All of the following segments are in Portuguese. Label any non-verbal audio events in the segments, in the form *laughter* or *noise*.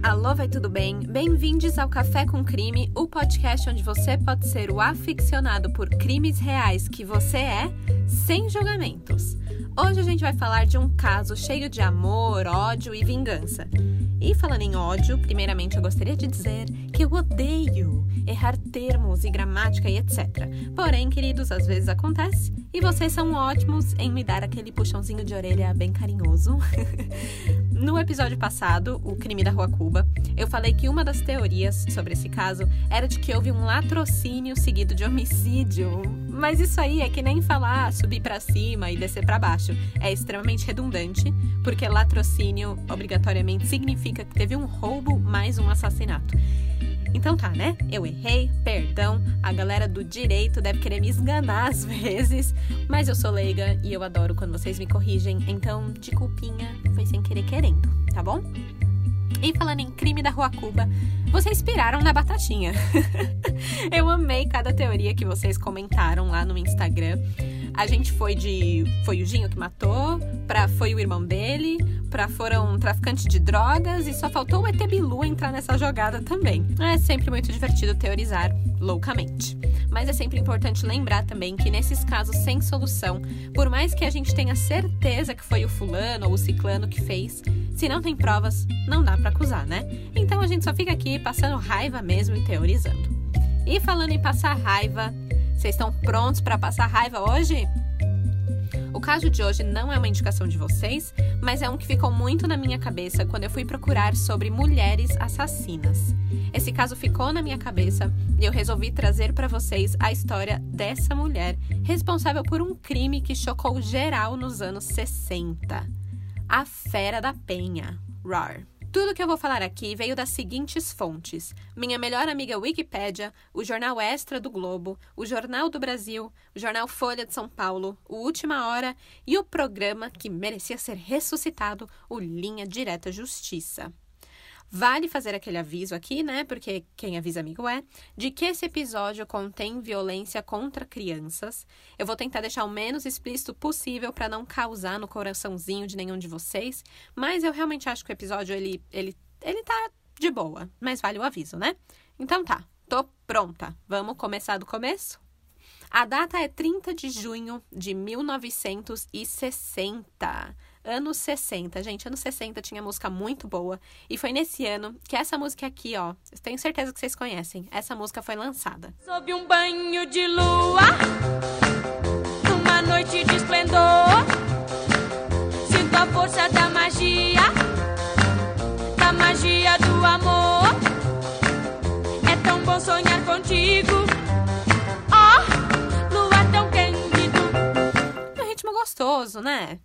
Alô, vai tudo bem? Bem-vindos ao Café com Crime, o podcast onde você pode ser o aficionado por crimes reais que você é, sem julgamentos. Hoje a gente vai falar de um caso cheio de amor, ódio e vingança. E falando em ódio, primeiramente eu gostaria de dizer que eu odeio errar termos e gramática e etc. Porém, queridos, às vezes acontece e vocês são ótimos em me dar aquele puxãozinho de orelha bem carinhoso. *laughs* no episódio passado, o crime da Rua Cuba, eu falei que uma das teorias sobre esse caso era de que houve um latrocínio seguido de homicídio. Mas isso aí é que nem falar subir para cima e descer para baixo. É extremamente redundante, porque latrocínio obrigatoriamente significa que teve um roubo mais um assassinato. Então tá, né? Eu errei, perdão. A galera do direito deve querer me esganar às *laughs* vezes, mas eu sou leiga e eu adoro quando vocês me corrigem. Então, de culpinha, foi sem querer querendo, tá bom? E falando em crime da Rua Cuba, vocês inspiraram na batatinha. *laughs* eu amei cada teoria que vocês comentaram lá no Instagram. A gente foi de. Foi o Ginho que matou, pra foi o irmão dele, pra foram traficantes de drogas e só faltou o ET Bilu entrar nessa jogada também. É sempre muito divertido teorizar loucamente. Mas é sempre importante lembrar também que nesses casos sem solução, por mais que a gente tenha certeza que foi o fulano ou o ciclano que fez, se não tem provas, não dá para acusar, né? Então a gente só fica aqui passando raiva mesmo e teorizando. E falando em passar raiva, vocês estão prontos para passar raiva hoje? O caso de hoje não é uma indicação de vocês, mas é um que ficou muito na minha cabeça quando eu fui procurar sobre mulheres assassinas. Esse caso ficou na minha cabeça e eu resolvi trazer para vocês a história dessa mulher responsável por um crime que chocou geral nos anos 60. A Fera da Penha, RAR. Tudo que eu vou falar aqui veio das seguintes fontes: minha melhor amiga Wikipédia, o jornal Extra do Globo, o Jornal do Brasil, o jornal Folha de São Paulo, o Última Hora e o programa que merecia ser ressuscitado, o Linha Direta Justiça. Vale fazer aquele aviso aqui, né? Porque quem avisa amigo é, de que esse episódio contém violência contra crianças. Eu vou tentar deixar o menos explícito possível para não causar no coraçãozinho de nenhum de vocês, mas eu realmente acho que o episódio ele ele ele tá de boa, mas vale o aviso, né? Então tá, tô pronta. Vamos começar do começo? A data é 30 de junho de 1960 anos 60. Gente, anos 60 tinha música muito boa. E foi nesse ano que essa música aqui, ó, tenho certeza que vocês conhecem. Essa música foi lançada. Sob um banho de lua, numa noite de esplendor, sinto a força da magia, da magia do amor. É tão bom sonhar contigo. Oh, lua tão cândido. É um ritmo gostoso, né?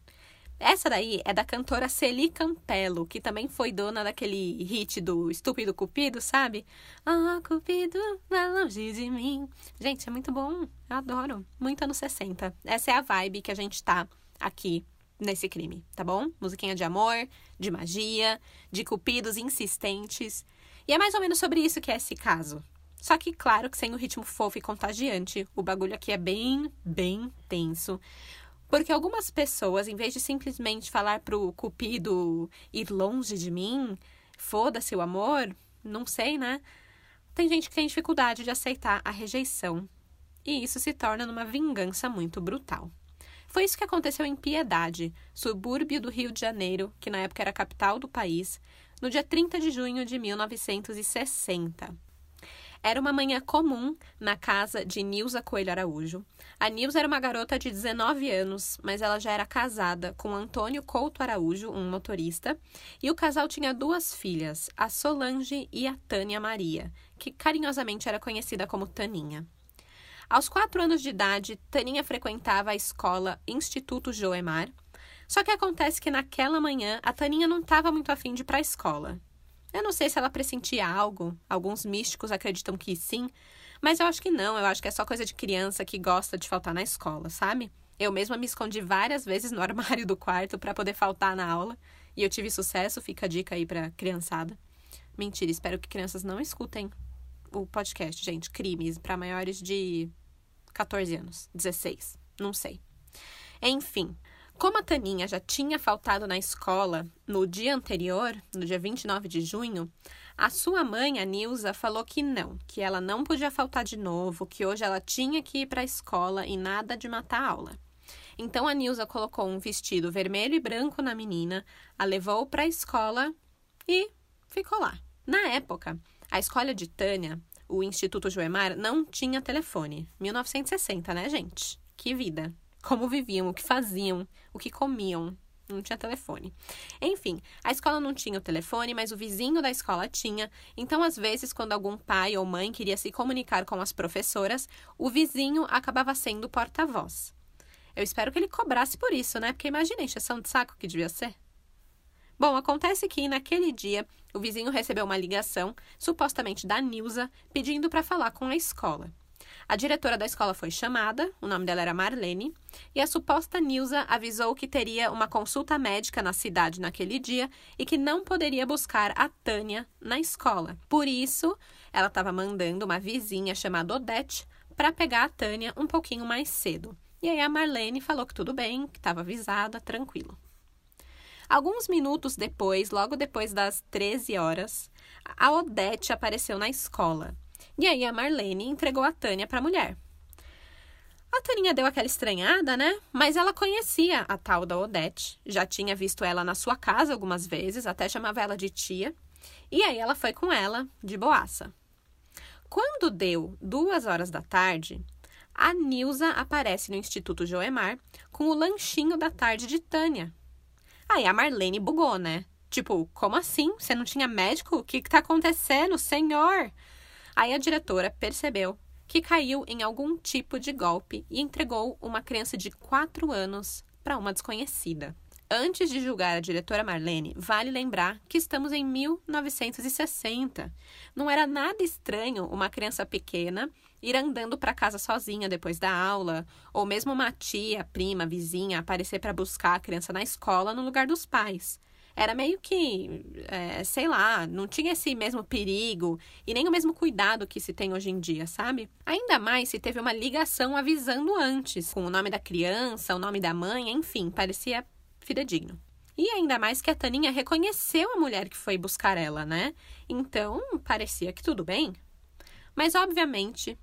Essa daí é da cantora Celi Campelo, que também foi dona daquele hit do Estúpido Cupido, sabe? Oh, Cupido, vai longe de mim. Gente, é muito bom. Eu adoro. Muito anos 60. Essa é a vibe que a gente tá aqui nesse crime, tá bom? Musiquinha de amor, de magia, de cupidos insistentes. E é mais ou menos sobre isso que é esse caso. Só que, claro, que sem o ritmo fofo e contagiante. O bagulho aqui é bem, bem tenso. Porque algumas pessoas, em vez de simplesmente falar pro cupido ir longe de mim, foda-se o amor, não sei, né? Tem gente que tem dificuldade de aceitar a rejeição. E isso se torna numa vingança muito brutal. Foi isso que aconteceu em Piedade, subúrbio do Rio de Janeiro, que na época era a capital do país, no dia 30 de junho de 1960. Era uma manhã comum na casa de Nilza Coelho Araújo. A Nilza era uma garota de 19 anos, mas ela já era casada com Antônio Couto Araújo, um motorista, e o casal tinha duas filhas, a Solange e a Tânia Maria, que carinhosamente era conhecida como Taninha. Aos quatro anos de idade, Taninha frequentava a escola Instituto Joemar, só que acontece que naquela manhã a Taninha não estava muito afim de ir para a escola. Eu não sei se ela pressentia algo, alguns místicos acreditam que sim, mas eu acho que não, eu acho que é só coisa de criança que gosta de faltar na escola, sabe? Eu mesma me escondi várias vezes no *laughs* armário do quarto para poder faltar na aula e eu tive sucesso, fica a dica aí pra criançada. Mentira, espero que crianças não escutem o podcast, gente. Crimes para maiores de 14 anos, 16, não sei. Enfim, Como a Taninha já tinha faltado na escola no dia anterior, no dia 29 de junho, a sua mãe, a Nilza, falou que não, que ela não podia faltar de novo, que hoje ela tinha que ir para a escola e nada de matar a aula. Então a Nilza colocou um vestido vermelho e branco na menina, a levou para a escola e ficou lá. Na época, a escola de Tânia, o Instituto Joemar, não tinha telefone. 1960, né, gente? Que vida! Como viviam, o que faziam, o que comiam, não tinha telefone. Enfim, a escola não tinha o telefone, mas o vizinho da escola tinha. Então, às vezes, quando algum pai ou mãe queria se comunicar com as professoras, o vizinho acabava sendo porta-voz. Eu espero que ele cobrasse por isso, né? Porque imagina a encheção de saco que devia ser. Bom, acontece que naquele dia o vizinho recebeu uma ligação, supostamente da Nilza, pedindo para falar com a escola. A diretora da escola foi chamada, o nome dela era Marlene, e a suposta Nilza avisou que teria uma consulta médica na cidade naquele dia e que não poderia buscar a Tânia na escola. Por isso, ela estava mandando uma vizinha chamada Odete para pegar a Tânia um pouquinho mais cedo. E aí a Marlene falou que tudo bem, que estava avisada, tranquilo. Alguns minutos depois, logo depois das 13 horas, a Odete apareceu na escola. E aí a Marlene entregou a Tânia para a mulher. A Taninha deu aquela estranhada, né? Mas ela conhecia a tal da Odete, já tinha visto ela na sua casa algumas vezes, até chamava ela de tia. E aí ela foi com ela de boaça. Quando deu duas horas da tarde, a Nilza aparece no Instituto Joemar com o lanchinho da tarde de Tânia. Aí a Marlene bugou, né? Tipo, como assim? Você não tinha médico? O que, que tá acontecendo, senhor? Aí a diretora percebeu que caiu em algum tipo de golpe e entregou uma criança de 4 anos para uma desconhecida. Antes de julgar a diretora Marlene, vale lembrar que estamos em 1960. Não era nada estranho uma criança pequena ir andando para casa sozinha depois da aula, ou mesmo uma tia, prima, vizinha aparecer para buscar a criança na escola no lugar dos pais era meio que, é, sei lá, não tinha esse mesmo perigo e nem o mesmo cuidado que se tem hoje em dia, sabe? Ainda mais se teve uma ligação avisando antes, com o nome da criança, o nome da mãe, enfim, parecia fidedigno. E ainda mais que a Taninha reconheceu a mulher que foi buscar ela, né? Então, parecia que tudo bem. Mas, obviamente,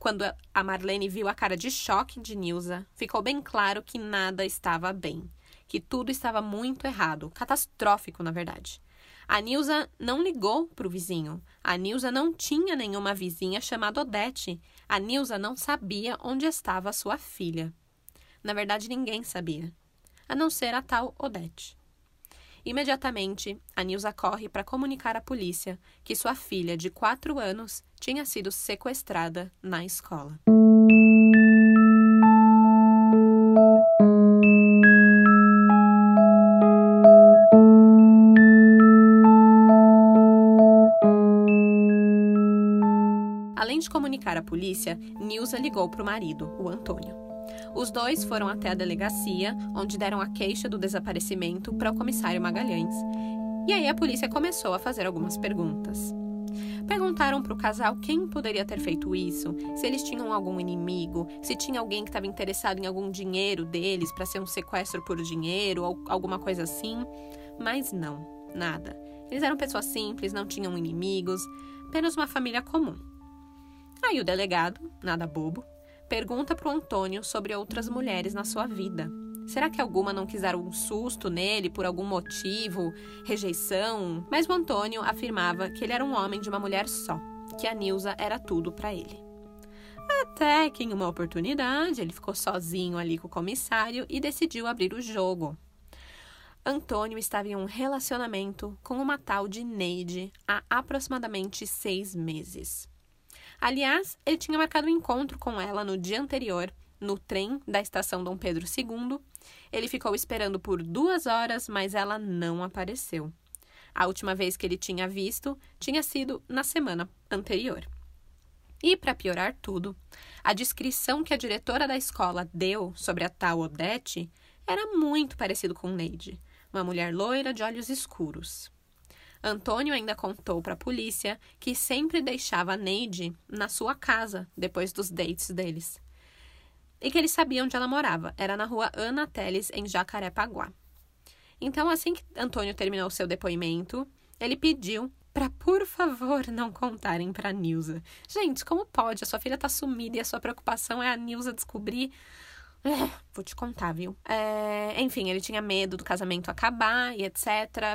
quando a Marlene viu a cara de choque de Nilza, ficou bem claro que nada estava bem que tudo estava muito errado, catastrófico, na verdade. A Nilza não ligou para o vizinho. A Nilza não tinha nenhuma vizinha chamada Odete. A Nilza não sabia onde estava sua filha. Na verdade, ninguém sabia, a não ser a tal Odete. Imediatamente, a Nilza corre para comunicar à polícia que sua filha, de quatro anos, tinha sido sequestrada na escola. Além de comunicar à polícia, Nilza ligou para o marido, o Antônio. Os dois foram até a delegacia, onde deram a queixa do desaparecimento para o comissário Magalhães. E aí a polícia começou a fazer algumas perguntas. Perguntaram para o casal quem poderia ter feito isso, se eles tinham algum inimigo, se tinha alguém que estava interessado em algum dinheiro deles para ser um sequestro por dinheiro ou alguma coisa assim. Mas não, nada. Eles eram pessoas simples, não tinham inimigos, apenas uma família comum. Aí o delegado, nada bobo, pergunta para o Antônio sobre outras mulheres na sua vida. Será que alguma não quis dar um susto nele por algum motivo, rejeição? Mas o Antônio afirmava que ele era um homem de uma mulher só, que a Nilza era tudo para ele. Até que em uma oportunidade ele ficou sozinho ali com o comissário e decidiu abrir o jogo. Antônio estava em um relacionamento com uma tal de Neide há aproximadamente seis meses. Aliás, ele tinha marcado um encontro com ela no dia anterior, no trem da estação Dom Pedro II. Ele ficou esperando por duas horas, mas ela não apareceu. A última vez que ele tinha visto tinha sido na semana anterior. E, para piorar tudo, a descrição que a diretora da escola deu sobre a tal Odete era muito parecido com Neide, uma mulher loira de olhos escuros. Antônio ainda contou para a polícia que sempre deixava Neide na sua casa depois dos dates deles. e que ele sabia onde ela morava. Era na rua Ana Teles, em Jacarepaguá. Então, assim que Antônio terminou seu depoimento, ele pediu para, por favor, não contarem para Nilza. Gente, como pode? A sua filha tá sumida e a sua preocupação é a Nilza descobrir. É, vou te contar, viu? É, enfim, ele tinha medo do casamento acabar e etc.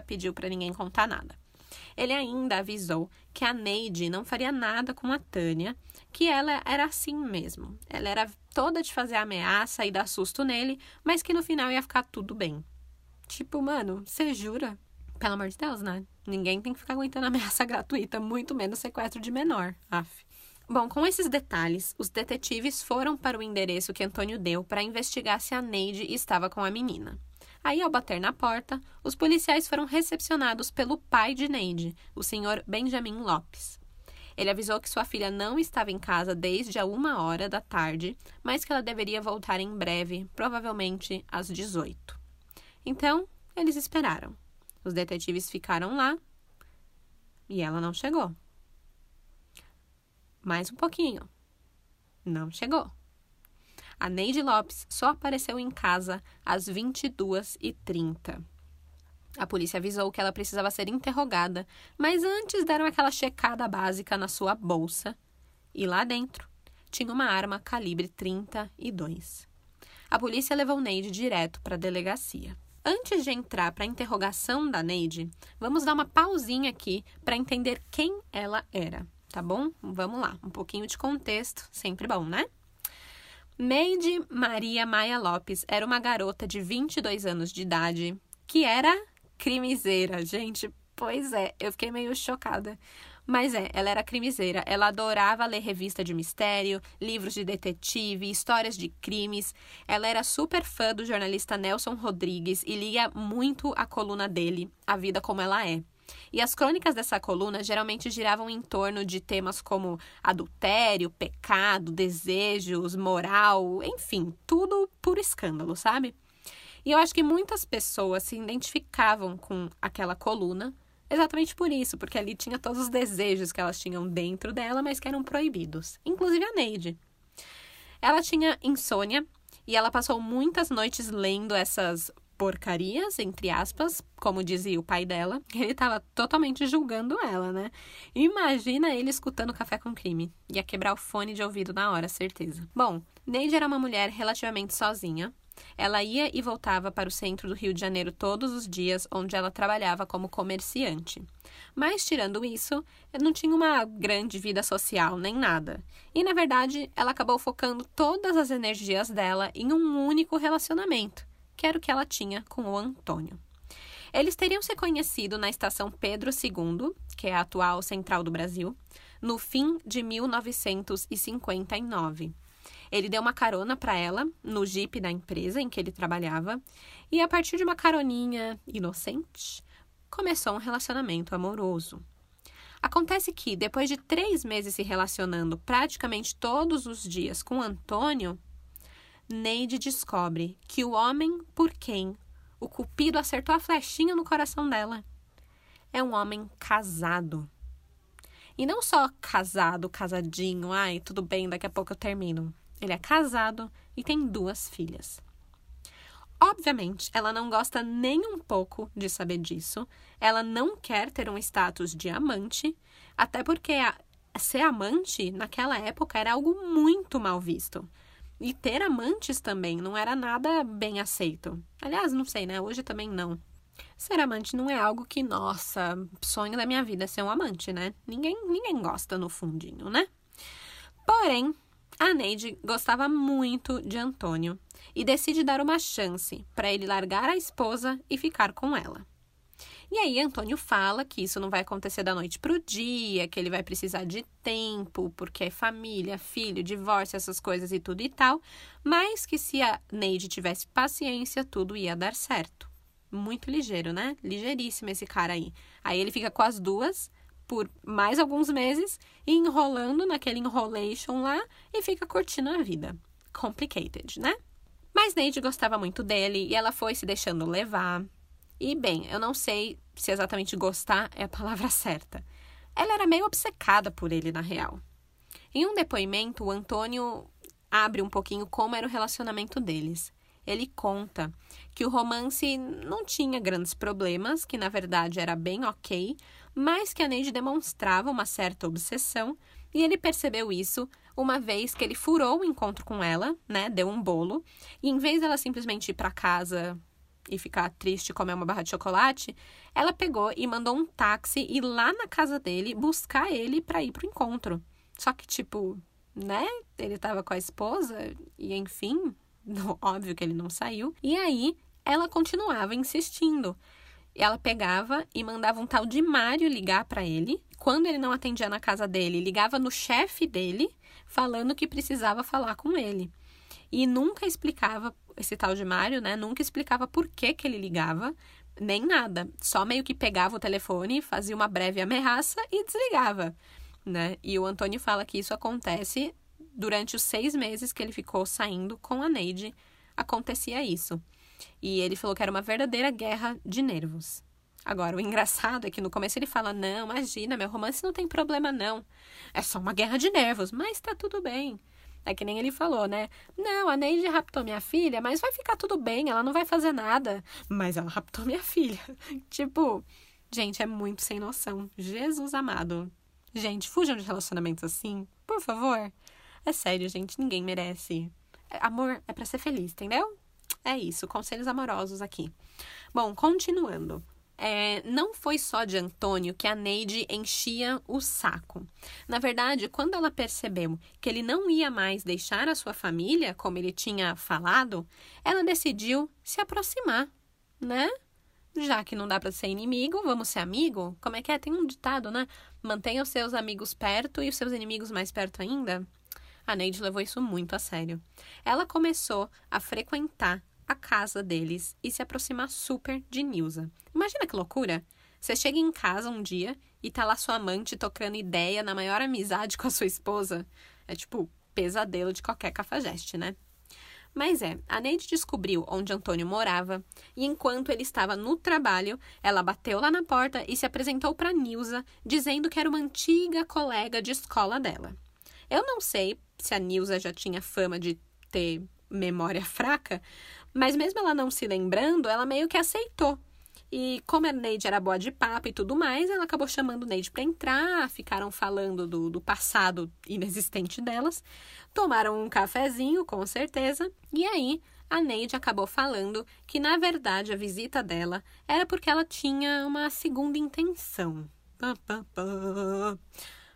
Pediu para ninguém contar nada. Ele ainda avisou que a Neide não faria nada com a Tânia, que ela era assim mesmo. Ela era toda de fazer ameaça e dar susto nele, mas que no final ia ficar tudo bem. Tipo, mano, você jura? Pelo amor de Deus, né? Ninguém tem que ficar aguentando *laughs* ameaça gratuita, muito menos sequestro de menor. Aff. Bom, com esses detalhes, os detetives foram para o endereço que Antônio deu para investigar se a Neide estava com a menina. Aí, ao bater na porta, os policiais foram recepcionados pelo pai de Neide, o senhor Benjamin Lopes. Ele avisou que sua filha não estava em casa desde a uma hora da tarde, mas que ela deveria voltar em breve, provavelmente às 18. Então, eles esperaram. Os detetives ficaram lá e ela não chegou. Mais um pouquinho. Não chegou. A Neide Lopes só apareceu em casa às 22h30. A polícia avisou que ela precisava ser interrogada, mas antes deram aquela checada básica na sua bolsa. E lá dentro tinha uma arma calibre 32. A polícia levou Neide direto para a delegacia. Antes de entrar para a interrogação da Neide, vamos dar uma pausinha aqui para entender quem ela era, tá bom? Vamos lá, um pouquinho de contexto, sempre bom, né? Neide Maria Maia Lopes era uma garota de 22 anos de idade que era crimiseira. Gente, pois é, eu fiquei meio chocada. Mas é, ela era crimiseira. Ela adorava ler revista de mistério, livros de detetive, histórias de crimes. Ela era super fã do jornalista Nelson Rodrigues e lia muito a coluna dele, A Vida Como Ela É. E as crônicas dessa coluna geralmente giravam em torno de temas como adultério, pecado, desejos, moral, enfim, tudo por escândalo, sabe? E eu acho que muitas pessoas se identificavam com aquela coluna exatamente por isso, porque ali tinha todos os desejos que elas tinham dentro dela, mas que eram proibidos, inclusive a Neide. Ela tinha insônia e ela passou muitas noites lendo essas porcarias, entre aspas, como dizia o pai dela. *laughs* Ele estava totalmente julgando ela, né? Imagina ele escutando Café com Crime. Ia quebrar o fone de ouvido na hora, certeza. Bom, Neide era uma mulher relativamente sozinha. Ela ia e voltava para o centro do Rio de Janeiro todos os dias, onde ela trabalhava como comerciante. Mas, tirando isso, não tinha uma grande vida social nem nada. E, na verdade, ela acabou focando todas as energias dela em um único relacionamento que era o que ela tinha com o Antônio. Eles teriam se conhecido na estação Pedro II, que é a atual central do Brasil, no fim de 1959. Ele deu uma carona para ela no jipe da empresa em que ele trabalhava e, a partir de uma caroninha inocente, começou um relacionamento amoroso. Acontece que, depois de três meses se relacionando praticamente todos os dias com Antônio, Neide descobre que o homem por quem o cupido acertou a flechinha no coração dela é um homem casado. E não só casado, casadinho, ai, tudo bem, daqui a pouco eu termino. Ele é casado e tem duas filhas. Obviamente, ela não gosta nem um pouco de saber disso. Ela não quer ter um status de amante, até porque a, ser amante naquela época era algo muito mal visto. E ter amantes também não era nada bem aceito. Aliás, não sei, né? Hoje também não. Ser amante não é algo que, nossa, sonho da minha vida ser um amante, né? Ninguém, ninguém gosta no fundinho, né? Porém, a Neide gostava muito de Antônio e decide dar uma chance para ele largar a esposa e ficar com ela. E aí, Antônio fala que isso não vai acontecer da noite para o dia, que ele vai precisar de tempo, porque é família, filho, divórcio, essas coisas e tudo e tal, mas que se a Neide tivesse paciência, tudo ia dar certo. Muito ligeiro, né? Ligeiríssimo esse cara aí. Aí ele fica com as duas por mais alguns meses, enrolando naquele enrolation lá e fica curtindo a vida. Complicated, né? Mas Neide gostava muito dele e ela foi se deixando levar. E bem, eu não sei se exatamente gostar é a palavra *laughs* certa. Ela era meio obcecada por ele, na real. Em um depoimento, o Antônio abre um pouquinho como era o relacionamento deles. Ele conta que o romance não tinha grandes problemas, que na verdade era bem ok, mas que a Neide demonstrava uma certa obsessão e ele percebeu isso uma vez que ele furou o encontro com ela, né? Deu um bolo, e em vez dela simplesmente ir para casa e ficar triste comer uma barra de chocolate, ela pegou e mandou um táxi ir lá na casa dele buscar ele para ir pro encontro. Só que, tipo, né? Ele tava com a esposa e, enfim, *laughs* óbvio que ele não saiu. E aí ela continuava insistindo. Ela pegava e mandava um tal de Mário ligar para ele. Quando ele não atendia na casa dele, ligava no chefe dele, falando que precisava falar com ele. E nunca explicava esse tal de Mário, né? Nunca explicava por que, que ele ligava, nem nada. Só meio que pegava o telefone, fazia uma breve ameaça e desligava, né? E o Antônio fala que isso acontece durante os seis meses que ele ficou saindo com a Neide. Acontecia isso. E ele falou que era uma verdadeira guerra de nervos. Agora, o engraçado é que no começo ele fala: Não, imagina, meu romance não tem problema, não. É só uma guerra de nervos, mas tá tudo bem. É que nem ele falou, né? Não, a Neide raptou minha filha, mas vai ficar tudo bem, ela não vai fazer nada. Mas ela raptou minha filha. *laughs* tipo, gente, é muito sem noção. Jesus amado. Gente, fujam de relacionamentos assim, por favor. É sério, gente, ninguém merece. Amor é para ser feliz, entendeu? É isso, conselhos amorosos aqui. Bom, continuando. É, não foi só de Antônio que a Neide enchia o saco. Na verdade, quando ela percebeu que ele não ia mais deixar a sua família, como ele tinha falado, ela decidiu se aproximar, né? Já que não dá para ser inimigo, vamos ser amigo? Como é que é? Tem um ditado, né? Mantenha os seus amigos perto e os seus inimigos mais perto ainda. A Neide levou isso muito a sério. Ela começou a frequentar a casa deles e se aproximar super de Nilza. Imagina que loucura! Você chega em casa um dia e tá lá sua amante tocando ideia na maior amizade com a sua esposa. É tipo pesadelo de qualquer cafajeste, né? Mas é, a Neide descobriu onde Antônio morava e enquanto ele estava no trabalho, ela bateu lá na porta e se apresentou para Nilza, dizendo que era uma antiga colega de escola dela. Eu não sei se a Nilza já tinha fama de ter memória fraca, mas mesmo ela não se lembrando, ela meio que aceitou. E como a Neide era boa de papo e tudo mais, ela acabou chamando Neide para entrar, ficaram falando do, do passado inexistente delas, tomaram um cafezinho, com certeza, e aí a Neide acabou falando que, na verdade, a visita dela era porque ela tinha uma segunda intenção. Pá, pá, pá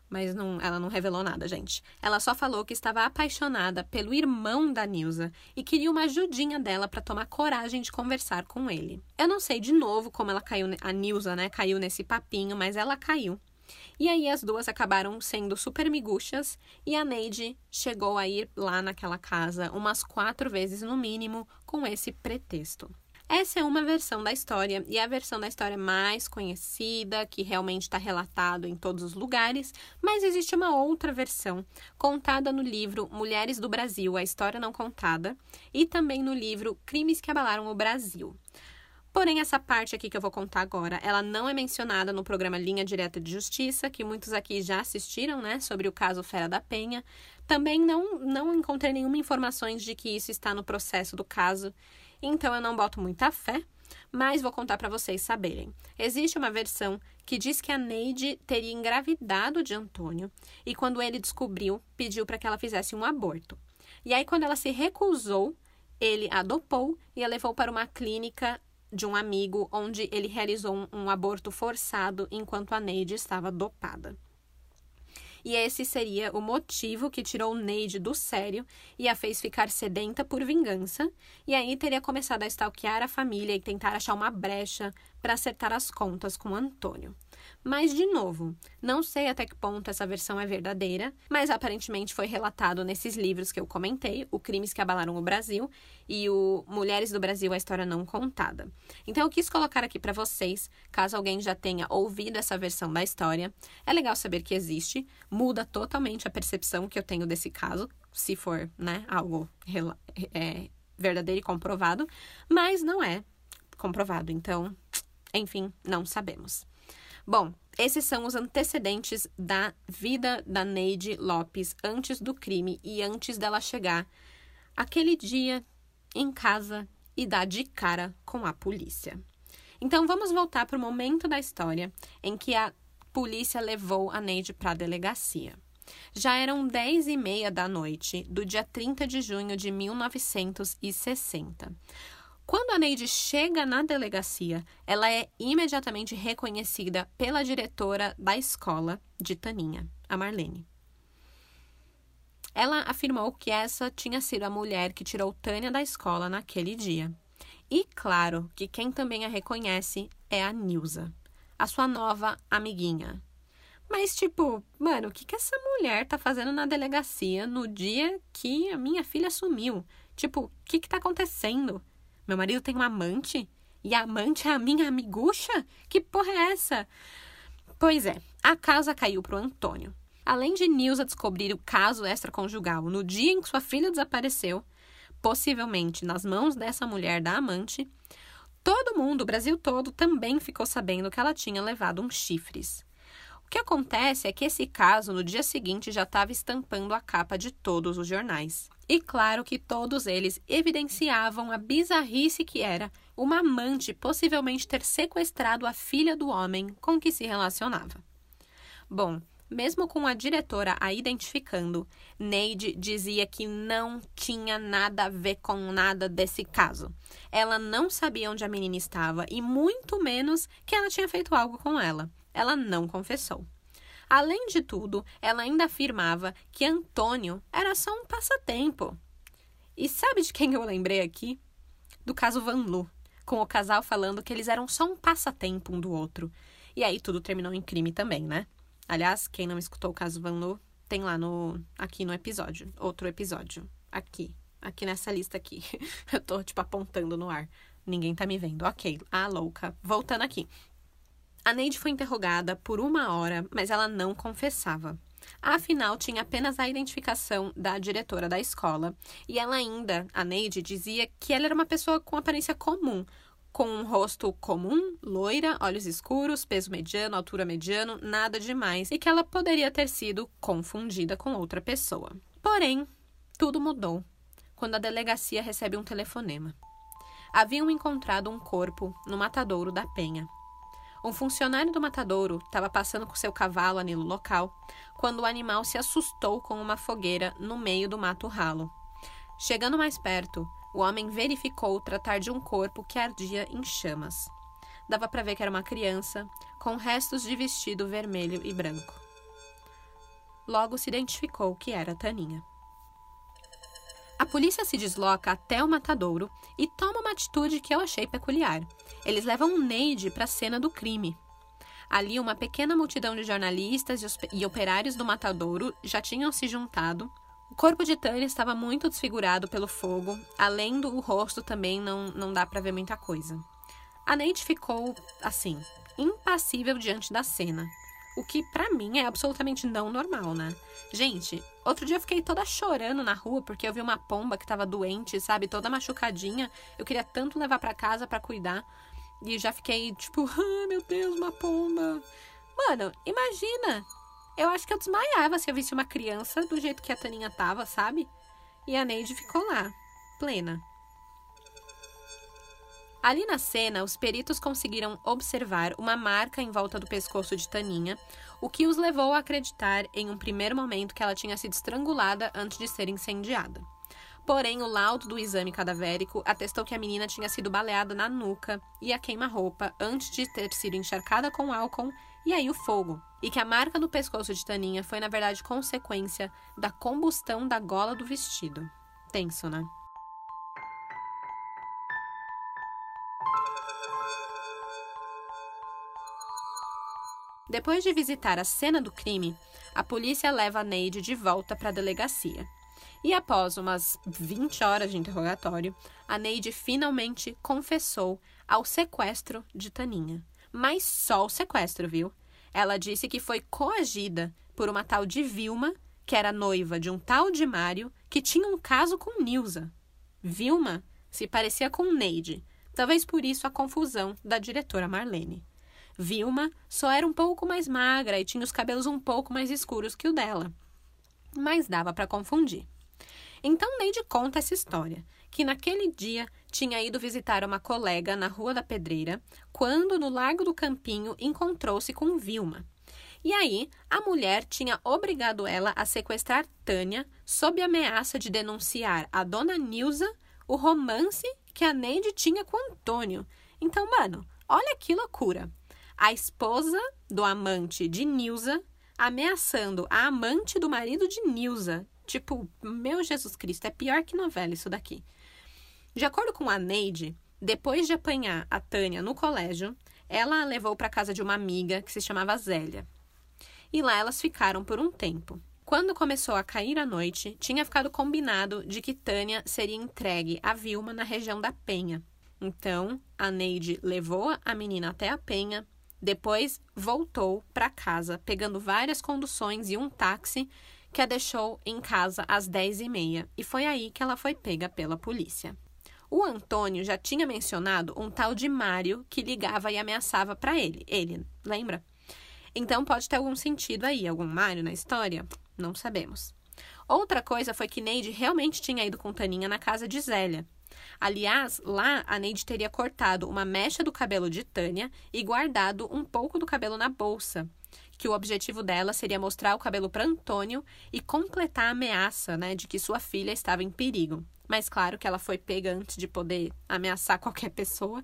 mas não, ela não revelou nada, gente. Ela só falou que estava apaixonada pelo irmão da Nilza e queria uma ajudinha dela para tomar coragem de conversar com ele. Eu não sei de novo como ela caiu, a Nilza, né, caiu nesse papinho, mas ela caiu. E aí as duas acabaram sendo super miguxas e a Neide chegou a ir lá naquela casa umas quatro vezes no mínimo com esse pretexto. Essa é uma versão da história e é a versão da história mais conhecida, que realmente está relatado em todos os lugares, mas existe uma outra versão contada no livro Mulheres do Brasil, a história não contada, e também no livro Crimes que abalaram o Brasil. Porém, essa parte aqui que eu vou contar agora, ela não é mencionada no programa Linha Direta de Justiça, que muitos aqui já assistiram, né, sobre o caso Fera da Penha. Também não, não encontrei nenhuma informações de que isso está no processo do caso então eu não boto muita fé, mas vou contar para vocês saberem. Existe uma versão que diz que a Neide teria engravidado de Antônio e quando ele descobriu, pediu para que ela fizesse um aborto. E aí quando ela se recusou, ele a dopou e a levou para uma clínica de um amigo onde ele realizou um, um aborto forçado enquanto a Neide estava dopada e esse seria o motivo que tirou Neide do sério e a fez ficar sedenta por vingança, e aí teria começado a stalkear a família e tentar achar uma brecha para acertar as contas com Antônio. Mas, de novo, não sei até que ponto essa versão é verdadeira, mas aparentemente foi relatado nesses livros que eu comentei, O Crimes que Abalaram o Brasil e o Mulheres do Brasil, a História Não Contada. Então, eu quis colocar aqui para vocês, caso alguém já tenha ouvido essa versão da história. É legal saber que existe, muda totalmente a percepção que eu tenho desse caso, se for né, algo é, verdadeiro e comprovado, mas não é comprovado. Então, enfim, não sabemos. Bom, esses são os antecedentes da vida da Neide Lopes antes do crime e antes dela chegar aquele dia em casa e dar de cara com a polícia. Então vamos voltar para o momento da história em que a polícia levou a Neide para a delegacia. Já eram dez e meia da noite do dia 30 de junho de 1960. Quando a Neide chega na delegacia, ela é imediatamente reconhecida pela diretora da escola de Taninha, a Marlene. Ela afirmou que essa tinha sido a mulher que tirou Tânia da escola naquele dia. E claro que quem também a reconhece é a Nilza, a sua nova amiguinha. Mas, tipo, mano, o que, que essa mulher tá fazendo na delegacia no dia que a minha filha sumiu? Tipo, o que, que tá acontecendo? Meu marido tem uma amante? E a amante é a minha amigucha? Que porra é essa? Pois é, a casa caiu pro Antônio. Além de Nilza descobrir o caso extraconjugal no dia em que sua filha desapareceu, possivelmente nas mãos dessa mulher da amante, todo mundo, o Brasil todo, também ficou sabendo que ela tinha levado uns chifres. O que acontece é que esse caso, no dia seguinte, já estava estampando a capa de todos os jornais. E claro que todos eles evidenciavam a bizarrice que era uma amante possivelmente ter sequestrado a filha do homem com que se relacionava. Bom, mesmo com a diretora a identificando, Neide dizia que não tinha nada a ver com nada desse caso. Ela não sabia onde a menina estava e muito menos que ela tinha feito algo com ela ela não confessou. Além de tudo, ela ainda afirmava que Antônio era só um passatempo. E sabe de quem eu lembrei aqui? Do caso Van Lu, com o casal falando que eles eram só um passatempo um do outro. E aí tudo terminou em crime também, né? Aliás, quem não escutou o caso Van Lu, tem lá no aqui no episódio, outro episódio, aqui, aqui nessa lista aqui. *laughs* eu tô tipo apontando no ar. Ninguém tá me vendo. OK. Ah, louca. Voltando aqui. A Neide foi interrogada por uma hora, mas ela não confessava. Afinal, tinha apenas a identificação da diretora da escola. E ela ainda, a Neide, dizia que ela era uma pessoa com aparência comum, com um rosto comum, loira, olhos escuros, peso mediano, altura mediano, nada demais, e que ela poderia ter sido confundida com outra pessoa. Porém, tudo mudou quando a delegacia recebe um telefonema. Haviam encontrado um corpo no matadouro da Penha. Um funcionário do matadouro estava passando com seu cavalo ali no local quando o animal se assustou com uma fogueira no meio do mato ralo. Chegando mais perto, o homem verificou tratar de um corpo que ardia em chamas. Dava para ver que era uma criança, com restos de vestido vermelho e branco. Logo se identificou que era Taninha. A polícia se desloca até o matadouro e toma uma atitude que eu achei peculiar. Eles levam Neide para a cena do crime. Ali, uma pequena multidão de jornalistas e operários do matadouro já tinham se juntado. O corpo de Tânia estava muito desfigurado pelo fogo, além do rosto também não, não dá para ver muita coisa. A Neide ficou, assim, impassível diante da cena, o que para mim é absolutamente não normal, né? Gente, outro dia eu fiquei toda chorando na rua porque eu vi uma pomba que tava doente, sabe, toda machucadinha. Eu queria tanto levar para casa para cuidar. E já fiquei tipo, *laughs* ah, meu Deus, uma pomba. Mano, imagina. Eu acho que eu desmaiava se eu visse uma criança do jeito que a Taninha tava, sabe? E a Neide ficou lá, plena. Ali na cena, os peritos conseguiram observar uma marca em volta do pescoço de Taninha, o que os levou a acreditar em um primeiro momento que ela tinha sido estrangulada antes de ser incendiada. Porém, o laudo do exame cadavérico atestou que a menina tinha sido baleada na nuca e a queima-roupa antes de ter sido encharcada com álcool e aí o fogo, e que a marca no pescoço de Taninha foi na verdade consequência da combustão da gola do vestido. Tenso, né? Depois de visitar a cena do crime, a polícia leva Neide de volta para a delegacia. E após umas 20 horas de interrogatório, a Neide finalmente confessou ao sequestro de Taninha. Mas só o sequestro, viu? Ela disse que foi coagida por uma tal de Vilma, que era noiva de um tal de Mário, que tinha um caso com Nilza. Vilma se parecia com Neide, talvez por isso a confusão da diretora Marlene. Vilma só era um pouco mais magra e tinha os cabelos um pouco mais escuros que o dela, mas dava para confundir. Então Neide conta essa história, que naquele dia tinha ido visitar uma colega na Rua da Pedreira, quando no Largo do Campinho encontrou-se com Vilma. E aí, a mulher tinha obrigado ela a sequestrar Tânia sob ameaça de denunciar a dona Nilza o romance que a Neide tinha com Antônio. Então, mano, olha que loucura. A esposa do amante de Nilza ameaçando a amante do marido de Nilza. Tipo, meu Jesus Cristo, é pior que novela isso daqui. De acordo com a Neide, depois de apanhar a Tânia no colégio, ela a levou para casa de uma amiga que se chamava Zélia. E lá elas ficaram por um tempo. Quando começou a cair a noite, tinha ficado combinado de que Tânia seria entregue a Vilma na região da Penha. Então, a Neide levou a menina até a Penha, depois voltou para casa, pegando várias conduções e um táxi que a deixou em casa às dez e meia. E foi aí que ela foi pega pela polícia. O Antônio já tinha mencionado um tal de Mário que ligava e ameaçava para ele. Ele, lembra? Então pode ter algum sentido aí, algum Mário na história? Não sabemos. Outra coisa foi que Neide realmente tinha ido com Taninha na casa de Zélia. Aliás, lá a Neide teria cortado uma mecha do cabelo de Tânia e guardado um pouco do cabelo na bolsa, que o objetivo dela seria mostrar o cabelo para Antônio e completar a ameaça, né, de que sua filha estava em perigo. Mas claro que ela foi pega antes de poder ameaçar qualquer pessoa,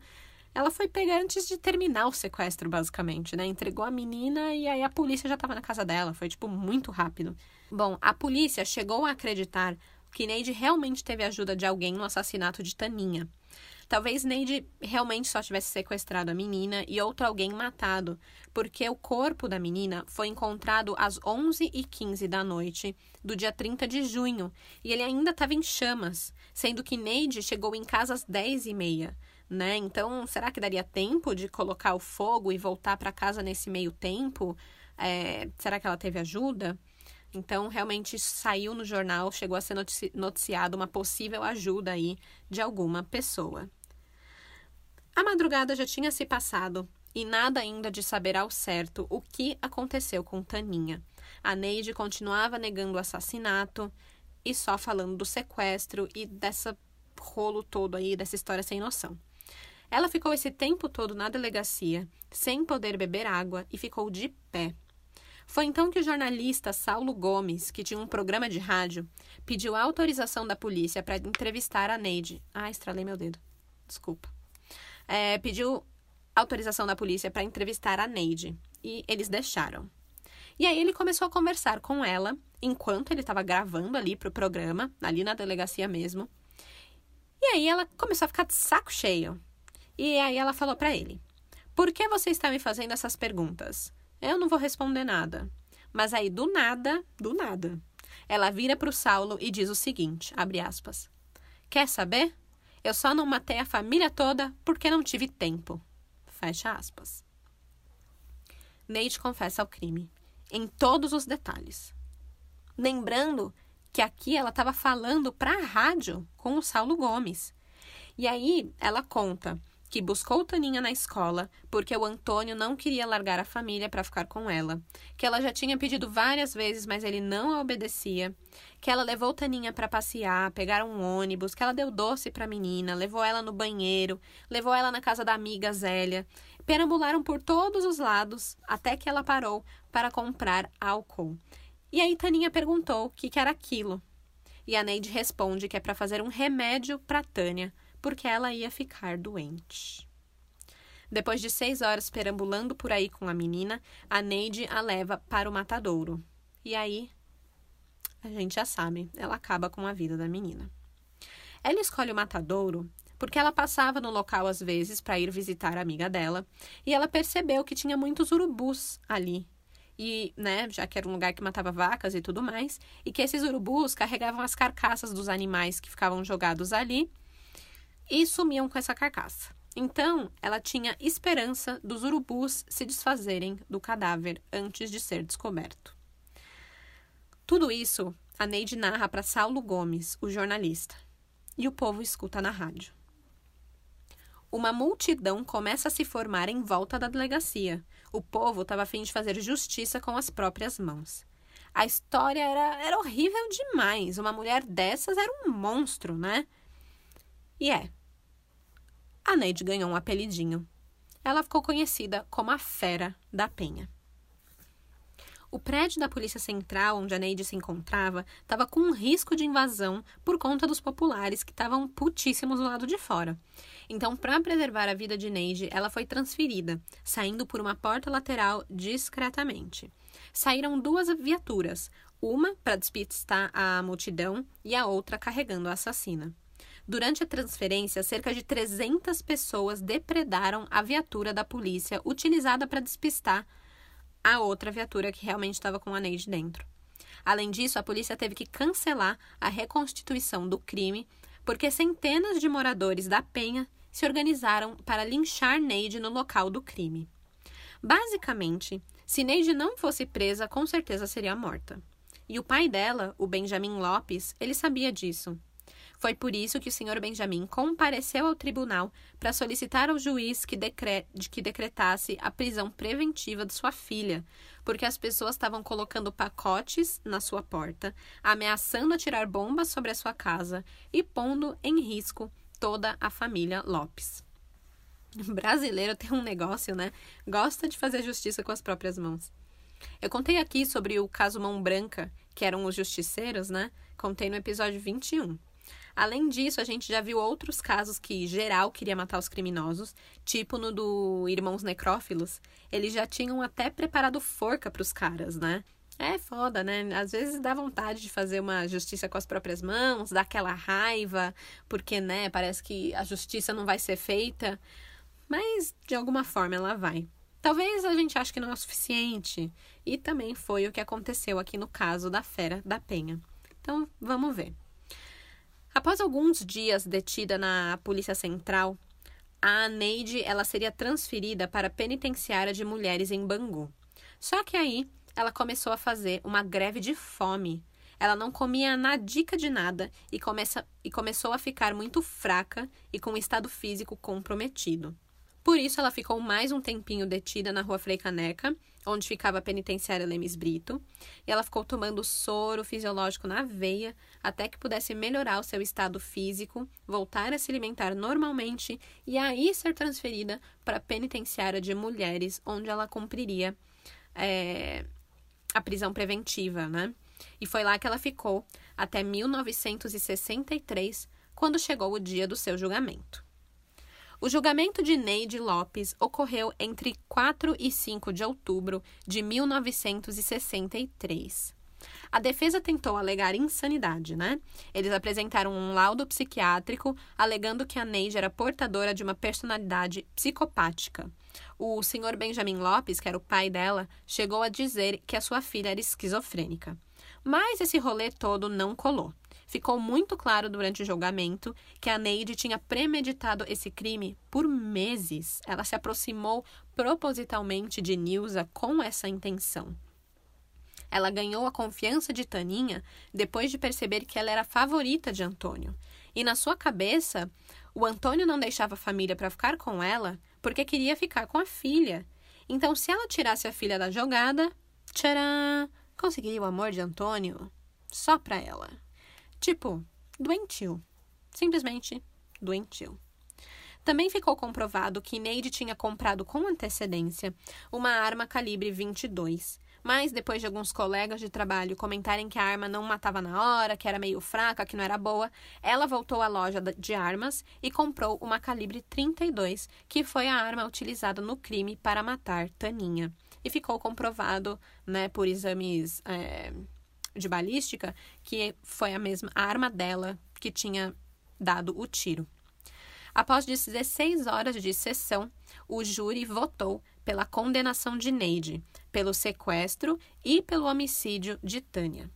ela foi pega antes de terminar o sequestro, basicamente, né? Entregou a menina e aí a polícia já estava na casa dela. Foi, tipo, muito rápido. Bom, a polícia chegou a acreditar que Neide realmente teve ajuda de alguém no assassinato de Taninha. Talvez Neide realmente só tivesse sequestrado a menina e outro alguém matado, porque o corpo da menina foi encontrado às 11h15 da noite do dia 30 de junho e ele ainda estava em chamas, sendo que Neide chegou em casa às 10h30 né? Então, será que daria tempo de colocar o fogo e voltar para casa nesse meio tempo? É, será que ela teve ajuda? Então, realmente saiu no jornal, chegou a ser notici noticiado uma possível ajuda aí de alguma pessoa. A madrugada já tinha se passado e nada ainda de saber ao certo o que aconteceu com Taninha. A Neide continuava negando o assassinato e só falando do sequestro e dessa rolo todo aí, dessa história sem noção. Ela ficou esse tempo todo na delegacia, sem poder beber água, e ficou de pé. Foi então que o jornalista Saulo Gomes, que tinha um programa de rádio, pediu autorização da polícia para entrevistar a Neide. Ah, estralei meu dedo. Desculpa. É, pediu autorização da polícia para entrevistar a Neide. E eles deixaram. E aí ele começou a conversar com ela, enquanto ele estava gravando ali para o programa, ali na delegacia mesmo. E aí ela começou a ficar de saco cheio. E aí ela falou para ele: Por que você está me fazendo essas perguntas? Eu não vou responder nada. Mas aí, do nada, do nada, ela vira para o Saulo e diz o seguinte: abre aspas. Quer saber? Eu só não matei a família toda porque não tive tempo. Fecha aspas. Neide confessa o crime, em todos os detalhes. Lembrando que aqui ela estava falando para a rádio com o Saulo Gomes. E aí ela conta que buscou Taninha na escola porque o Antônio não queria largar a família para ficar com ela, que ela já tinha pedido várias vezes, mas ele não a obedecia, que ela levou Taninha para passear, pegar um ônibus, que ela deu doce para a menina, levou ela no banheiro, levou ela na casa da amiga Zélia. Perambularam por todos os lados até que ela parou para comprar álcool. E aí Taninha perguntou o que, que era aquilo. E a Neide responde que é para fazer um remédio para Tânia, porque ela ia ficar doente. Depois de seis horas perambulando por aí com a menina, a Neide a leva para o matadouro. E aí, a gente já sabe, ela acaba com a vida da menina. Ela escolhe o matadouro porque ela passava no local às vezes para ir visitar a amiga dela e ela percebeu que tinha muitos urubus ali. E, né, já que era um lugar que matava vacas e tudo mais, e que esses urubus carregavam as carcaças dos animais que ficavam jogados ali e sumiam com essa carcaça. Então, ela tinha esperança dos urubus se desfazerem do cadáver antes de ser descoberto. Tudo isso a Neide narra para Saulo Gomes, o jornalista, e o povo escuta na rádio. uma multidão começa a se formar em volta da delegacia. O povo estava a fim de fazer justiça com as próprias mãos. A história era, era horrível demais. Uma mulher dessas era um monstro, né? E é. A Neide ganhou um apelidinho. Ela ficou conhecida como a Fera da Penha. O prédio da Polícia Central, onde a Neide se encontrava, estava com um risco de invasão por conta dos populares que estavam putíssimos do lado de fora. Então, para preservar a vida de Neide, ela foi transferida, saindo por uma porta lateral discretamente. Saíram duas viaturas, uma para despistar a multidão e a outra carregando a assassina. Durante a transferência, cerca de 300 pessoas depredaram a viatura da polícia utilizada para despistar a outra viatura que realmente estava com a Neide dentro. Além disso, a polícia teve que cancelar a reconstituição do crime porque centenas de moradores da Penha se organizaram para linchar Neide no local do crime. Basicamente, se Neide não fosse presa, com certeza seria morta. E o pai dela, o Benjamin Lopes, ele sabia disso. Foi por isso que o senhor Benjamin compareceu ao tribunal para solicitar ao juiz que, decre que decretasse a prisão preventiva de sua filha, porque as pessoas estavam colocando pacotes na sua porta, ameaçando atirar bombas sobre a sua casa e pondo em risco toda a família Lopes. *laughs* Brasileiro tem um negócio, né? Gosta de fazer justiça com as próprias mãos. Eu contei aqui sobre o caso Mão Branca, que eram os justiceiros, né? Contei no episódio 21. Além disso, a gente já viu outros casos que geral queria matar os criminosos, tipo no do Irmãos Necrófilos. Eles já tinham até preparado forca para os caras, né? É foda, né? Às vezes dá vontade de fazer uma justiça com as próprias mãos, dá aquela raiva, porque, né, parece que a justiça não vai ser feita, mas de alguma forma ela vai. Talvez a gente ache que não é o suficiente, e também foi o que aconteceu aqui no caso da Fera da Penha. Então, vamos ver. Após alguns dias detida na Polícia Central, a Neide ela seria transferida para a penitenciária de mulheres em Bangu. Só que aí ela começou a fazer uma greve de fome. Ela não comia nadica de nada e, começa, e começou a ficar muito fraca e com o estado físico comprometido. Por isso, ela ficou mais um tempinho detida na rua Frei Caneca, onde ficava a penitenciária Lemes Brito, e ela ficou tomando soro fisiológico na veia até que pudesse melhorar o seu estado físico, voltar a se alimentar normalmente e aí ser transferida para a penitenciária de mulheres, onde ela cumpriria é, a prisão preventiva, né? E foi lá que ela ficou até 1963, quando chegou o dia do seu julgamento. O julgamento de Neide Lopes ocorreu entre 4 e 5 de outubro de 1963. A defesa tentou alegar insanidade, né? Eles apresentaram um laudo psiquiátrico alegando que a Neide era portadora de uma personalidade psicopática. O senhor Benjamin Lopes, que era o pai dela, chegou a dizer que a sua filha era esquizofrênica. Mas esse rolê todo não colou. Ficou muito claro durante o julgamento que a Neide tinha premeditado esse crime por meses. Ela se aproximou propositalmente de Nilza com essa intenção. Ela ganhou a confiança de Taninha depois de perceber que ela era favorita de Antônio. E na sua cabeça, o Antônio não deixava a família para ficar com ela porque queria ficar com a filha. Então, se ela tirasse a filha da jogada, tcharam, conseguiria o amor de Antônio só para ela. Tipo, doentio. Simplesmente doentio. Também ficou comprovado que Neide tinha comprado com antecedência uma arma calibre 22, mas depois de alguns colegas de trabalho comentarem que a arma não matava na hora, que era meio fraca, que não era boa, ela voltou à loja de armas e comprou uma calibre 32, que foi a arma utilizada no crime para matar Taninha. E ficou comprovado, né, por exames é, de balística que foi a mesma a arma dela que tinha dado o tiro. Após 16 horas de sessão, o júri votou pela condenação de Neide, pelo sequestro e pelo homicídio de Tânia.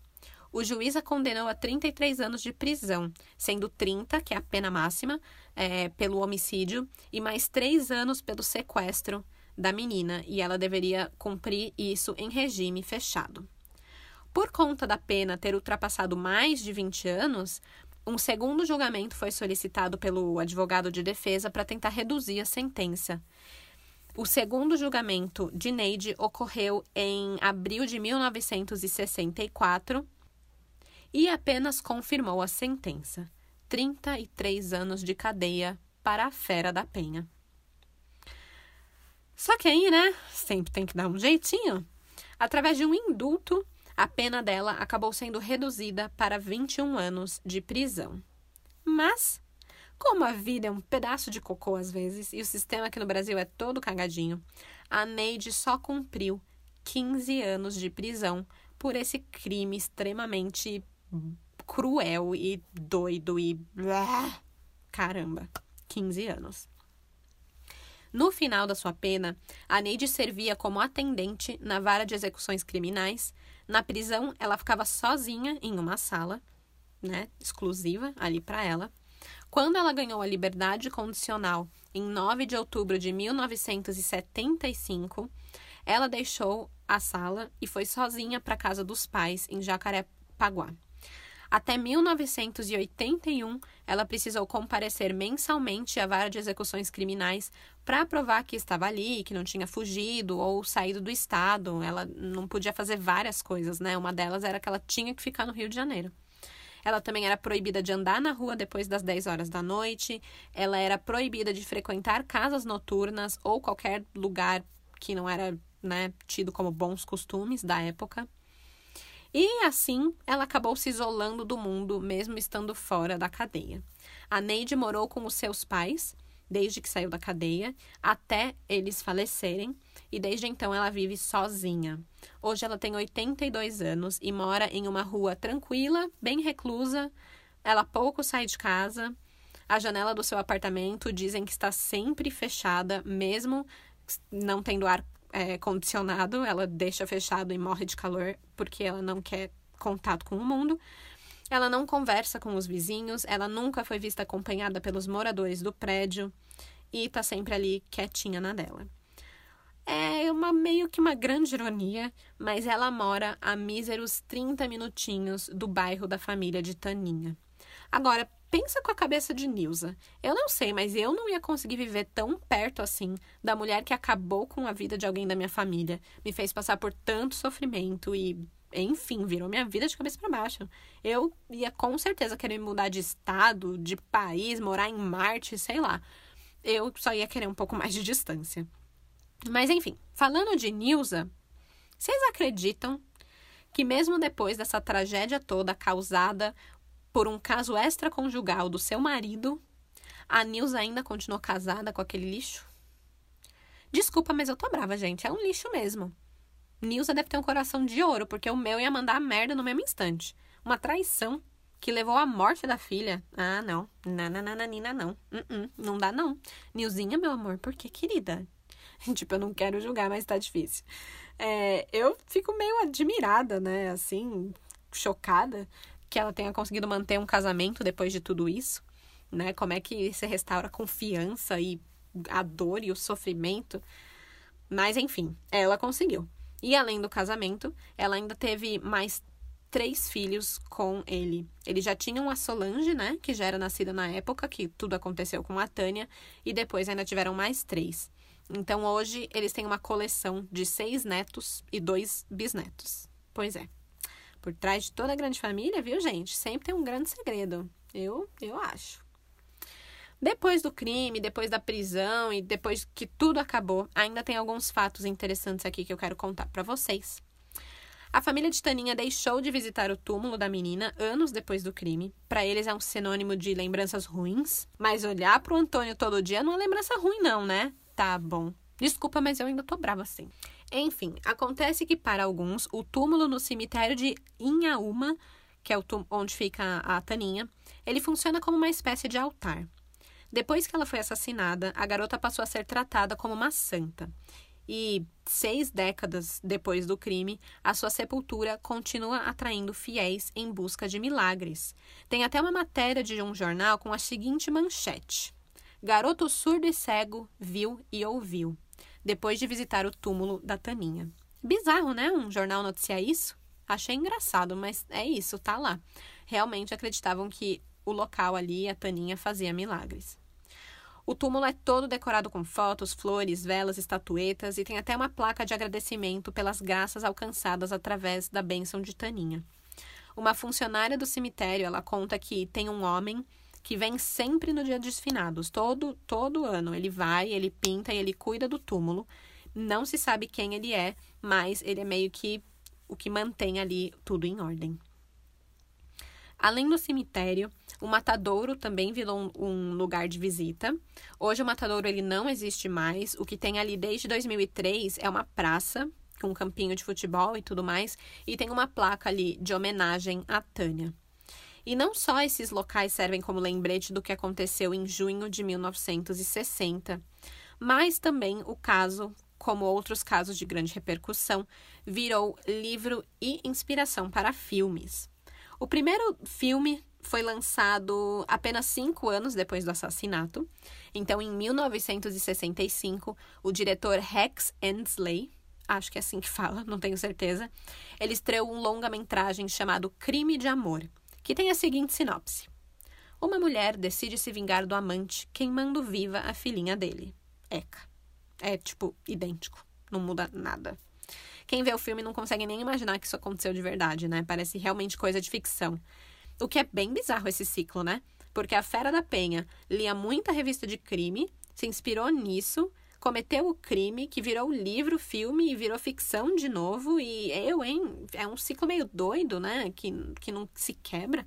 O juiz a condenou a 33 anos de prisão, sendo 30, que é a pena máxima, é, pelo homicídio, e mais 3 anos pelo sequestro da menina, e ela deveria cumprir isso em regime fechado. Por conta da pena ter ultrapassado mais de 20 anos, Um segundo julgamento foi solicitado pelo advogado de defesa para tentar reduzir a sentença. O segundo julgamento de Neide ocorreu em abril de 1964 e apenas confirmou a sentença: 33 anos de cadeia para a fera da penha. Só que aí, né, sempre tem que dar um jeitinho. Através de um indulto, a pena dela acabou sendo reduzida para 21 anos de prisão. Mas, como a vida é um pedaço de cocô às vezes e o sistema aqui no Brasil é todo cagadinho, a Neide só cumpriu 15 anos de prisão por esse crime extremamente cruel e doido e. Caramba, 15 anos. No final da sua pena, a Neide servia como atendente na vara de execuções criminais. Na prisão, ela ficava sozinha em uma sala, né, exclusiva ali para ela. Quando ela ganhou a liberdade condicional em 9 de outubro de 1975, ela deixou a sala e foi sozinha para casa dos pais em Jacarepaguá. Até 1981, ela precisou comparecer mensalmente à vara de execuções criminais para provar que estava ali, que não tinha fugido ou saído do estado. Ela não podia fazer várias coisas, né? Uma delas era que ela tinha que ficar no Rio de Janeiro. Ela também era proibida de andar na rua depois das 10 horas da noite. Ela era proibida de frequentar casas noturnas ou qualquer lugar que não era né, tido como bons costumes da época. E assim, ela acabou se isolando do mundo, mesmo estando fora da cadeia. A Neide morou com os seus pais, desde que saiu da cadeia, até eles falecerem, e desde então ela vive sozinha. Hoje ela tem 82 anos e mora em uma rua tranquila, bem reclusa. Ela pouco sai de casa. A janela do seu apartamento dizem que está sempre fechada, mesmo não tendo ar é, condicionado, ela deixa fechado e morre de calor porque ela não quer contato com o mundo. Ela não conversa com os vizinhos, ela nunca foi vista acompanhada pelos moradores do prédio e tá sempre ali quietinha na dela. É uma meio que uma grande ironia, mas ela mora a míseros 30 minutinhos do bairro da família de Taninha. Agora, pensa com a cabeça de Nilza. Eu não sei, mas eu não ia conseguir viver tão perto assim da mulher que acabou com a vida de alguém da minha família, me fez passar por tanto sofrimento e, enfim, virou minha vida de cabeça para baixo. Eu ia com certeza querer mudar de estado, de país, morar em Marte, sei lá. Eu só ia querer um pouco mais de distância. Mas enfim, falando de Nilza, vocês acreditam que mesmo depois dessa tragédia toda causada por um caso extraconjugal do seu marido, a Nilza ainda continuou casada com aquele lixo? Desculpa, mas eu tô brava, gente. É um lixo mesmo. Nilza deve ter um coração de ouro, porque o meu ia mandar merda no mesmo instante. Uma traição que levou à morte da filha. Ah, não. Nananina, não. Uh -uh, não dá, não. Nilzinha, meu amor, por que, querida? *laughs* tipo, eu não quero julgar, mas tá difícil. É, eu fico meio admirada, né? Assim, chocada que ela tenha conseguido manter um casamento depois de tudo isso, né? Como é que se restaura a confiança e a dor e o sofrimento. Mas enfim, ela conseguiu. E além do casamento, ela ainda teve mais três filhos com ele. Eles já tinham a Solange, né, que já era nascida na época que tudo aconteceu com a Tânia, e depois ainda tiveram mais três. Então hoje eles têm uma coleção de seis netos e dois bisnetos. Pois é. Por trás de toda a grande família, viu, gente? Sempre tem um grande segredo. Eu, eu acho. Depois do crime, depois da prisão e depois que tudo acabou, ainda tem alguns fatos interessantes aqui que eu quero contar para vocês. A família de Taninha deixou de visitar o túmulo da menina anos depois do crime. Para eles é um sinônimo de lembranças ruins, mas olhar pro Antônio todo dia não é lembrança ruim não, né? Tá bom. Desculpa, mas eu ainda tô brava assim. Enfim, acontece que para alguns, o túmulo no cemitério de Inhaúma, que é o onde fica a Taninha, ele funciona como uma espécie de altar. Depois que ela foi assassinada, a garota passou a ser tratada como uma santa. E seis décadas depois do crime, a sua sepultura continua atraindo fiéis em busca de milagres. Tem até uma matéria de um jornal com a seguinte manchete: Garoto surdo e cego viu e ouviu depois de visitar o túmulo da Taninha. Bizarro, né? Um jornal noticiar isso? Achei engraçado, mas é isso, tá lá. Realmente acreditavam que o local ali, a Taninha, fazia milagres. O túmulo é todo decorado com fotos, flores, velas, estatuetas e tem até uma placa de agradecimento pelas graças alcançadas através da bênção de Taninha. Uma funcionária do cemitério, ela conta que tem um homem que vem sempre no dia dos finados, todo todo ano. Ele vai, ele pinta e ele cuida do túmulo. Não se sabe quem ele é, mas ele é meio que o que mantém ali tudo em ordem. Além do cemitério, o matadouro também virou um, lugar de visita. Hoje o matadouro ele não existe mais. O que tem ali desde 2003 é uma praça com um campinho de futebol e tudo mais, e tem uma placa ali de homenagem à Tânia. E não só esses locais servem como lembrete do que aconteceu em junho de 1960, mas também o caso, como outros casos de grande repercussão, virou livro e inspiração para filmes. O primeiro filme foi lançado apenas cinco anos depois do assassinato. Então, em 1965, o diretor Rex Endsley, acho que é assim que fala, não tenho certeza, ele estreou um longa-metragem chamado Crime de Amor, que tem a seguinte sinopse. Uma mulher decide se vingar do amante, queimando viva a filhinha dele, Eka. É, tipo, idêntico. Não muda nada. Quem vê o filme não consegue nem imaginar que isso aconteceu de verdade, né? Parece realmente coisa de ficção. O que é bem bizarro esse ciclo, né? Porque a Fera da Penha lia muita revista de crime, se inspirou nisso, cometeu o crime, que virou livro, filme e virou ficção de novo. E eu, hein? É um ciclo meio doido, né? Que, que não se quebra.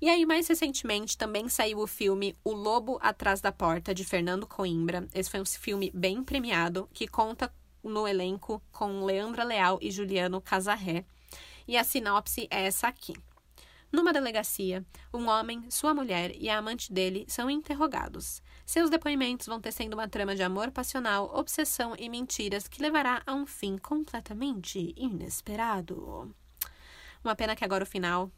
E aí, mais recentemente, também saiu o filme O Lobo Atrás da Porta, de Fernando Coimbra. Esse foi um filme bem premiado, que conta no elenco com Leandra Leal e Juliano Casarré. E a sinopse é essa aqui. Numa delegacia, um homem, sua mulher e a amante dele são interrogados. Seus depoimentos vão tecendo uma trama de amor passional, obsessão e mentiras que levará a um fim completamente inesperado. Uma pena que agora o final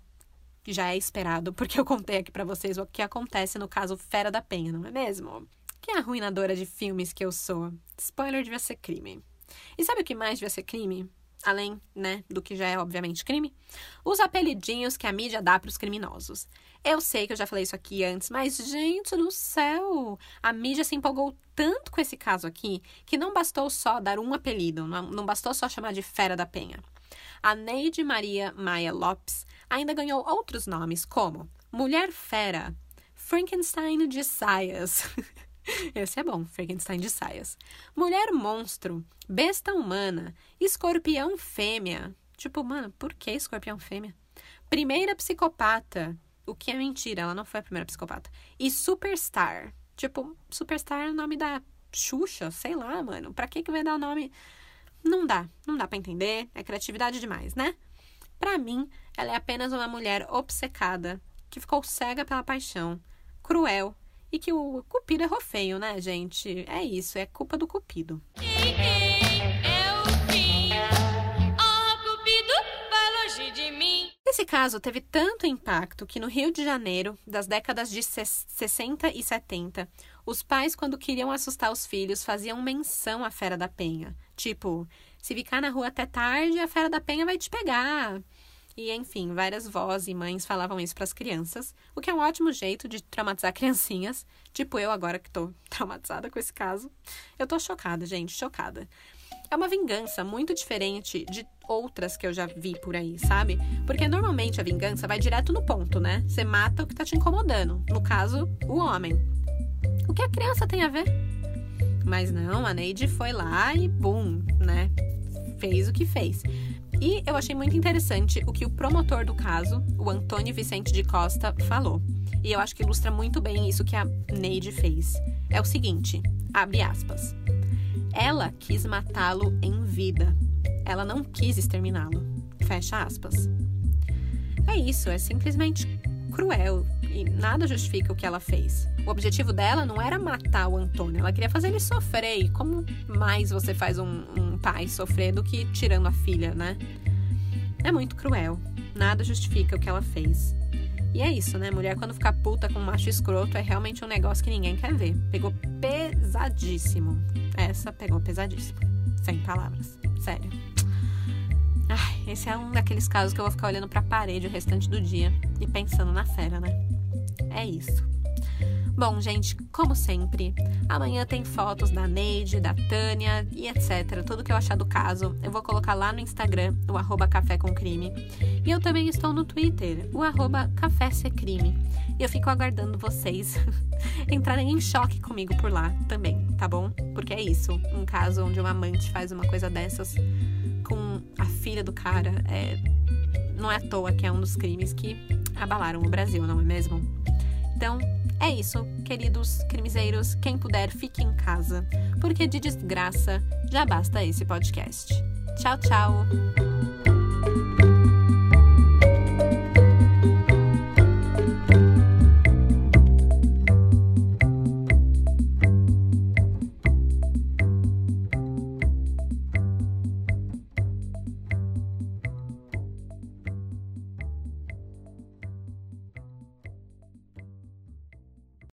já é esperado, porque eu contei aqui para vocês o que acontece no caso Fera da Penha, não é mesmo? Que arruinadora de filmes que eu sou. Spoiler devia ser crime. E sabe o que mais devia ser crime? Além, né, do que já é obviamente crime? Os apelidinhos que a mídia dá para os criminosos. Eu sei que eu já falei isso aqui antes, mas gente do céu! A mídia se empolgou tanto com esse caso aqui que não bastou só dar um apelido, não, bastou só chamar de Fera da Penha. A Neide Maria Maia Lopes ainda ganhou outros nomes, como Mulher Fera, Frankenstein de Saias. *laughs* *laughs* Esse é bom, Frankenstein de saias. Mulher monstro, besta humana, escorpião fêmea. Tipo, mano, por que escorpião fêmea? Primeira psicopata. O que é mentira, ela não foi a primeira psicopata. E superstar. Tipo, superstar é o nome da Xuxa, sei lá, mano. Pra que que vai dar o nome? Não dá, não dá para entender. É criatividade demais, né? Para mim, ela é apenas uma mulher obcecada que ficou cega pela paixão, cruel e que o Cupido errou feio, né, gente? É isso, é culpa do Cupido. Esse caso teve tanto impacto que no Rio de Janeiro, das décadas de 60 e 70, os pais, quando queriam assustar os filhos, faziam menção à Fera da Penha. Tipo, se ficar na rua até tarde, a Fera da Penha vai te pegar. E, enfim, várias vós e mães falavam isso para as crianças, o que é um ótimo jeito de traumatizar *laughs* criancinhas, tipo eu agora que tô traumatizada com esse caso. Eu tô chocada, gente, chocada. É uma vingança muito diferente de outras que eu já vi por aí, sabe? Porque normalmente a vingança vai direto no ponto, né? Você mata o que tá te incomodando. No caso, o homem. O que a criança tem a ver? Mas não, a Neide foi lá e bum, né? Fez o que fez. E eu achei muito interessante o que o promotor do caso, o Antônio Vicente de Costa, falou. E eu acho que ilustra muito bem isso que a Neide fez. É o seguinte, abre aspas. Ela quis matá-lo em vida. Ela não quis exterminá-lo. Fecha aspas. É isso, é simplesmente cruel e nada justifica o que ela fez. O objetivo dela não era matar o Antônio, ela queria fazer ele sofrer. E como mais você faz um, um pai sofrer do que tirando a filha, né? É muito cruel. Nada justifica o que ela fez. E é isso, né? Mulher, quando ficar puta com um macho escroto, é realmente um negócio que ninguém quer ver. Pegou pesadíssimo. Essa pegou pesadíssimo. Sem palavras. Sério. Ai, esse é um daqueles casos que eu vou ficar olhando pra parede o restante do dia e pensando na fera, né? É isso. Bom, gente, como sempre, amanhã tem fotos da Neide, da Tânia e etc. Tudo que eu achar do caso, eu vou colocar lá no Instagram, o arroba Café com Crime. E eu também estou no Twitter, o arroba Café Crime. E eu fico aguardando vocês *laughs* entrarem em choque comigo por lá também, tá bom? Porque é isso, um caso onde uma amante faz uma coisa dessas com a filha do cara, é... não é à toa que é um dos crimes que abalaram o Brasil, não é mesmo? Então, é isso, queridos crimezeiros. Quem puder, fique em casa, porque de desgraça já basta esse podcast. Tchau, tchau!